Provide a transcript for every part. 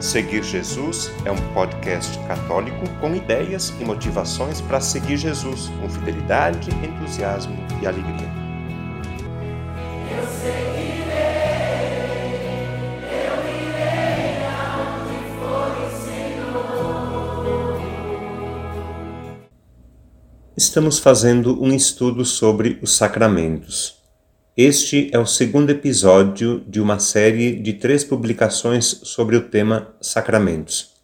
Seguir Jesus é um podcast católico com ideias e motivações para seguir Jesus com fidelidade, entusiasmo e alegria. Eu seguirei, eu irei aonde for o Senhor. Estamos fazendo um estudo sobre os sacramentos. Este é o segundo episódio de uma série de três publicações sobre o tema sacramentos.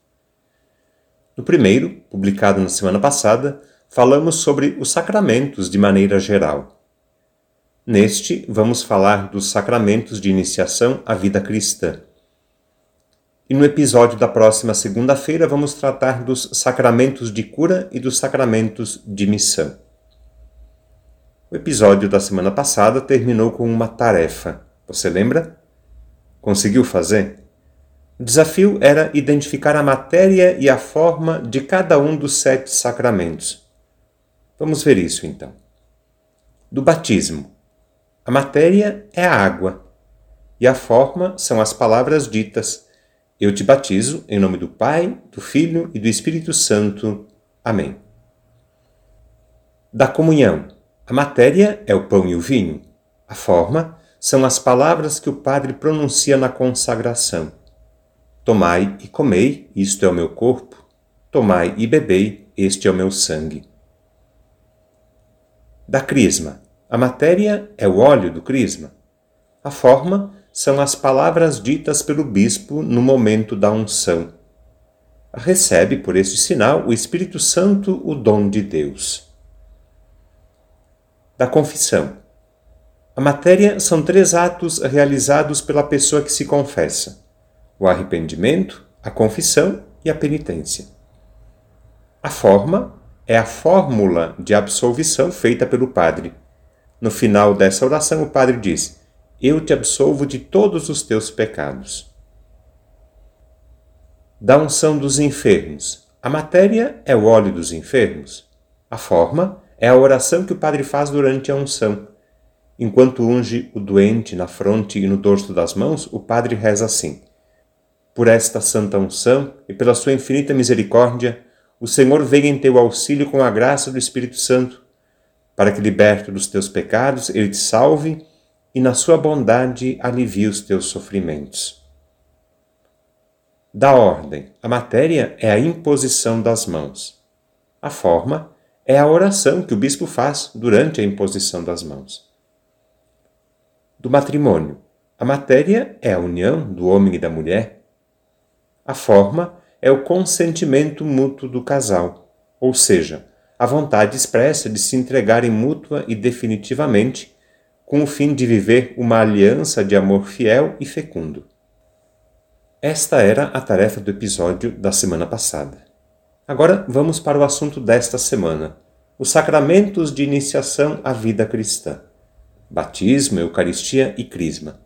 No primeiro, publicado na semana passada, falamos sobre os sacramentos de maneira geral. Neste, vamos falar dos sacramentos de iniciação à vida cristã. E no episódio da próxima segunda-feira, vamos tratar dos sacramentos de cura e dos sacramentos de missão. O episódio da semana passada terminou com uma tarefa. Você lembra? Conseguiu fazer? O desafio era identificar a matéria e a forma de cada um dos sete sacramentos. Vamos ver isso então. Do batismo. A matéria é a água e a forma são as palavras ditas: Eu te batizo em nome do Pai, do Filho e do Espírito Santo. Amém. Da comunhão. A matéria é o pão e o vinho. A forma são as palavras que o padre pronuncia na consagração. Tomai e comei, isto é o meu corpo. Tomai e bebei, este é o meu sangue. Da crisma. A matéria é o óleo do crisma. A forma são as palavras ditas pelo bispo no momento da unção. Recebe por este sinal o Espírito Santo, o dom de Deus da confissão. A matéria são três atos realizados pela pessoa que se confessa: o arrependimento, a confissão e a penitência. A forma é a fórmula de absolvição feita pelo padre. No final dessa oração, o padre diz: Eu te absolvo de todos os teus pecados. Da unção dos enfermos. A matéria é o óleo dos enfermos. A forma é a oração que o padre faz durante a unção. Enquanto unge o doente na fronte e no dorso das mãos, o padre reza assim: Por esta santa unção e pela sua infinita misericórdia, o Senhor venha em teu auxílio com a graça do Espírito Santo, para que, liberto dos teus pecados, ele te salve e, na sua bondade, alivie os teus sofrimentos. Da ordem, a matéria é a imposição das mãos. A forma é a oração que o bispo faz durante a imposição das mãos. Do matrimônio. A matéria é a união do homem e da mulher. A forma é o consentimento mútuo do casal, ou seja, a vontade expressa de se entregarem mútua e definitivamente com o fim de viver uma aliança de amor fiel e fecundo. Esta era a tarefa do episódio da semana passada. Agora vamos para o assunto desta semana: os sacramentos de iniciação à vida cristã: batismo, Eucaristia e Crisma.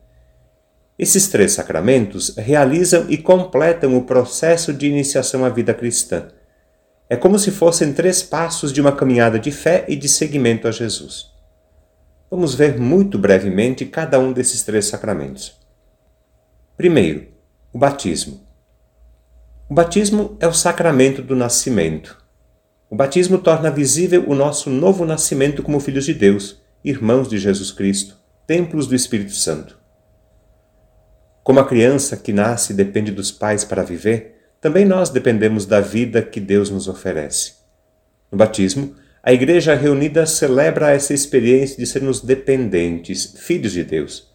Esses três sacramentos realizam e completam o processo de iniciação à vida cristã. É como se fossem três passos de uma caminhada de fé e de seguimento a Jesus. Vamos ver muito brevemente cada um desses três sacramentos. Primeiro, o batismo. O batismo é o sacramento do nascimento. O batismo torna visível o nosso novo nascimento como filhos de Deus, irmãos de Jesus Cristo, templos do Espírito Santo. Como a criança que nasce depende dos pais para viver, também nós dependemos da vida que Deus nos oferece. No batismo, a Igreja reunida celebra essa experiência de sermos dependentes, filhos de Deus.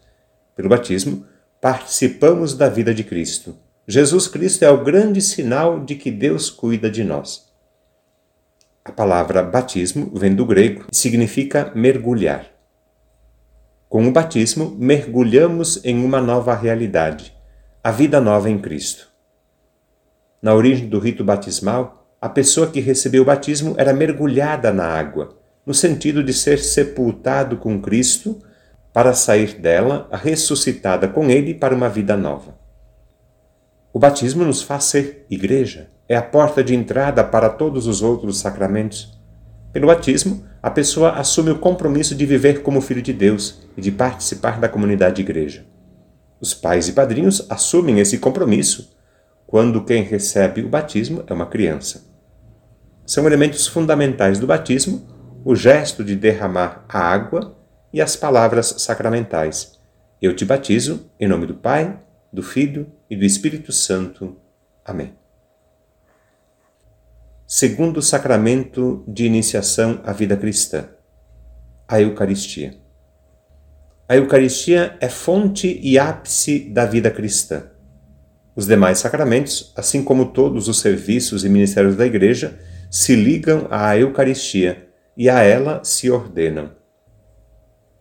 Pelo batismo, participamos da vida de Cristo Jesus Cristo é o grande sinal de que Deus cuida de nós. A palavra batismo vem do grego e significa mergulhar. Com o batismo, mergulhamos em uma nova realidade, a vida nova em Cristo. Na origem do rito batismal, a pessoa que recebeu o batismo era mergulhada na água, no sentido de ser sepultado com Cristo para sair dela ressuscitada com Ele para uma vida nova. O batismo nos faz ser igreja, é a porta de entrada para todos os outros sacramentos. Pelo batismo, a pessoa assume o compromisso de viver como filho de Deus e de participar da comunidade de igreja. Os pais e padrinhos assumem esse compromisso quando quem recebe o batismo é uma criança. São elementos fundamentais do batismo o gesto de derramar a água e as palavras sacramentais. Eu te batizo em nome do Pai, do Filho e do Espírito Santo. Amém. Segundo sacramento de iniciação à vida cristã, a Eucaristia. A Eucaristia é fonte e ápice da vida cristã. Os demais sacramentos, assim como todos os serviços e ministérios da Igreja, se ligam à Eucaristia e a ela se ordenam.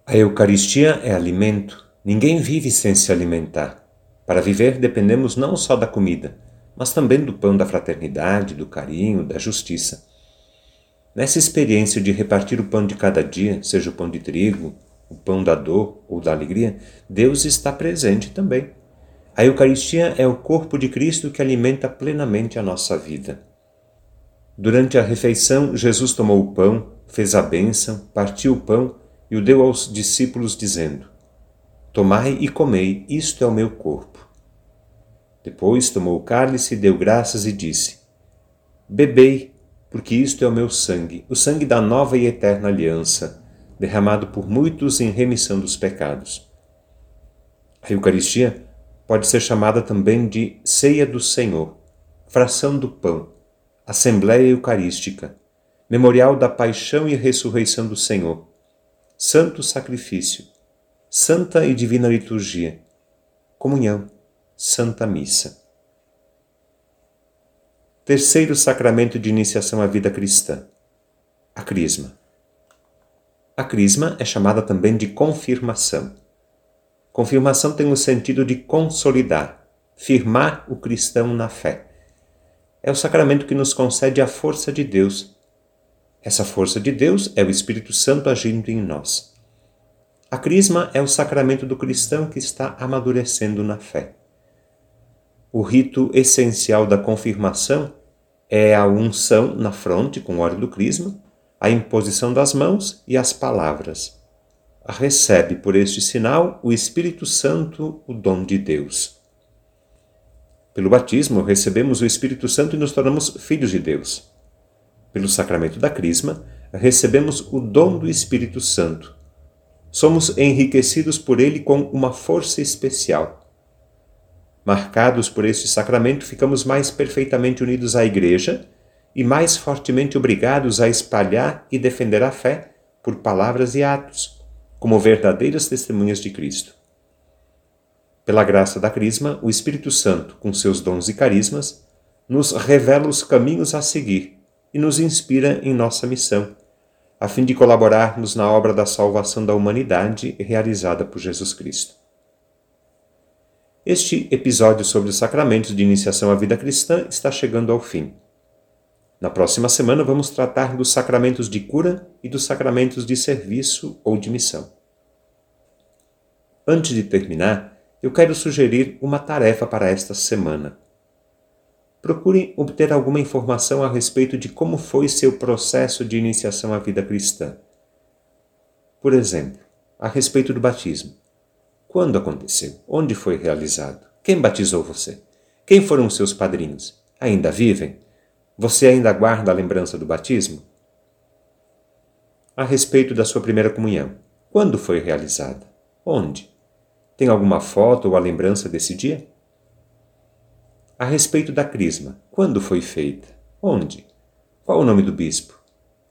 A Eucaristia é alimento. Ninguém vive sem se alimentar. Para viver dependemos não só da comida, mas também do pão da fraternidade, do carinho, da justiça. Nessa experiência de repartir o pão de cada dia, seja o pão de trigo, o pão da dor ou da alegria, Deus está presente também. A Eucaristia é o corpo de Cristo que alimenta plenamente a nossa vida. Durante a refeição, Jesus tomou o pão, fez a bênção, partiu o pão e o deu aos discípulos, dizendo: Tomai e comei, isto é o meu corpo. Depois tomou o cálice, deu graças e disse: Bebei, porque isto é o meu sangue, o sangue da nova e eterna aliança, derramado por muitos em remissão dos pecados. A Eucaristia pode ser chamada também de ceia do Senhor, fração do pão, Assembleia Eucarística, memorial da paixão e ressurreição do Senhor, santo sacrifício, santa e divina liturgia, comunhão, santa missa. Terceiro sacramento de iniciação à vida cristã, a crisma. A crisma é chamada também de confirmação. Confirmação tem o sentido de consolidar, firmar o cristão na fé. É o sacramento que nos concede a força de Deus essa força de Deus é o Espírito Santo agindo em nós. A crisma é o sacramento do cristão que está amadurecendo na fé. O rito essencial da confirmação é a unção na fronte com o óleo do crisma, a imposição das mãos e as palavras. Recebe por este sinal o Espírito Santo, o dom de Deus. Pelo batismo, recebemos o Espírito Santo e nos tornamos filhos de Deus pelo sacramento da Crisma, recebemos o dom do Espírito Santo. Somos enriquecidos por ele com uma força especial. Marcados por este sacramento, ficamos mais perfeitamente unidos à Igreja e mais fortemente obrigados a espalhar e defender a fé por palavras e atos, como verdadeiras testemunhas de Cristo. Pela graça da Crisma, o Espírito Santo, com seus dons e carismas, nos revela os caminhos a seguir e nos inspira em nossa missão, a fim de colaborarmos na obra da salvação da humanidade realizada por Jesus Cristo. Este episódio sobre os sacramentos de iniciação à vida cristã está chegando ao fim. Na próxima semana vamos tratar dos sacramentos de cura e dos sacramentos de serviço ou de missão. Antes de terminar, eu quero sugerir uma tarefa para esta semana procure obter alguma informação a respeito de como foi seu processo de iniciação à vida cristã. Por exemplo, a respeito do batismo. Quando aconteceu? Onde foi realizado? Quem batizou você? Quem foram seus padrinhos? Ainda vivem? Você ainda guarda a lembrança do batismo? A respeito da sua primeira comunhão. Quando foi realizada? Onde? Tem alguma foto ou a lembrança desse dia? A respeito da crisma. Quando foi feita? Onde? Qual o nome do bispo?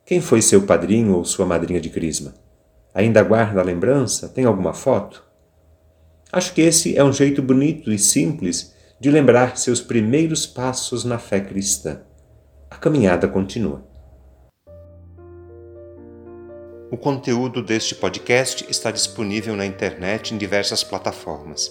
Quem foi seu padrinho ou sua madrinha de crisma? Ainda guarda a lembrança? Tem alguma foto? Acho que esse é um jeito bonito e simples de lembrar seus primeiros passos na fé cristã. A caminhada continua. O conteúdo deste podcast está disponível na internet em diversas plataformas.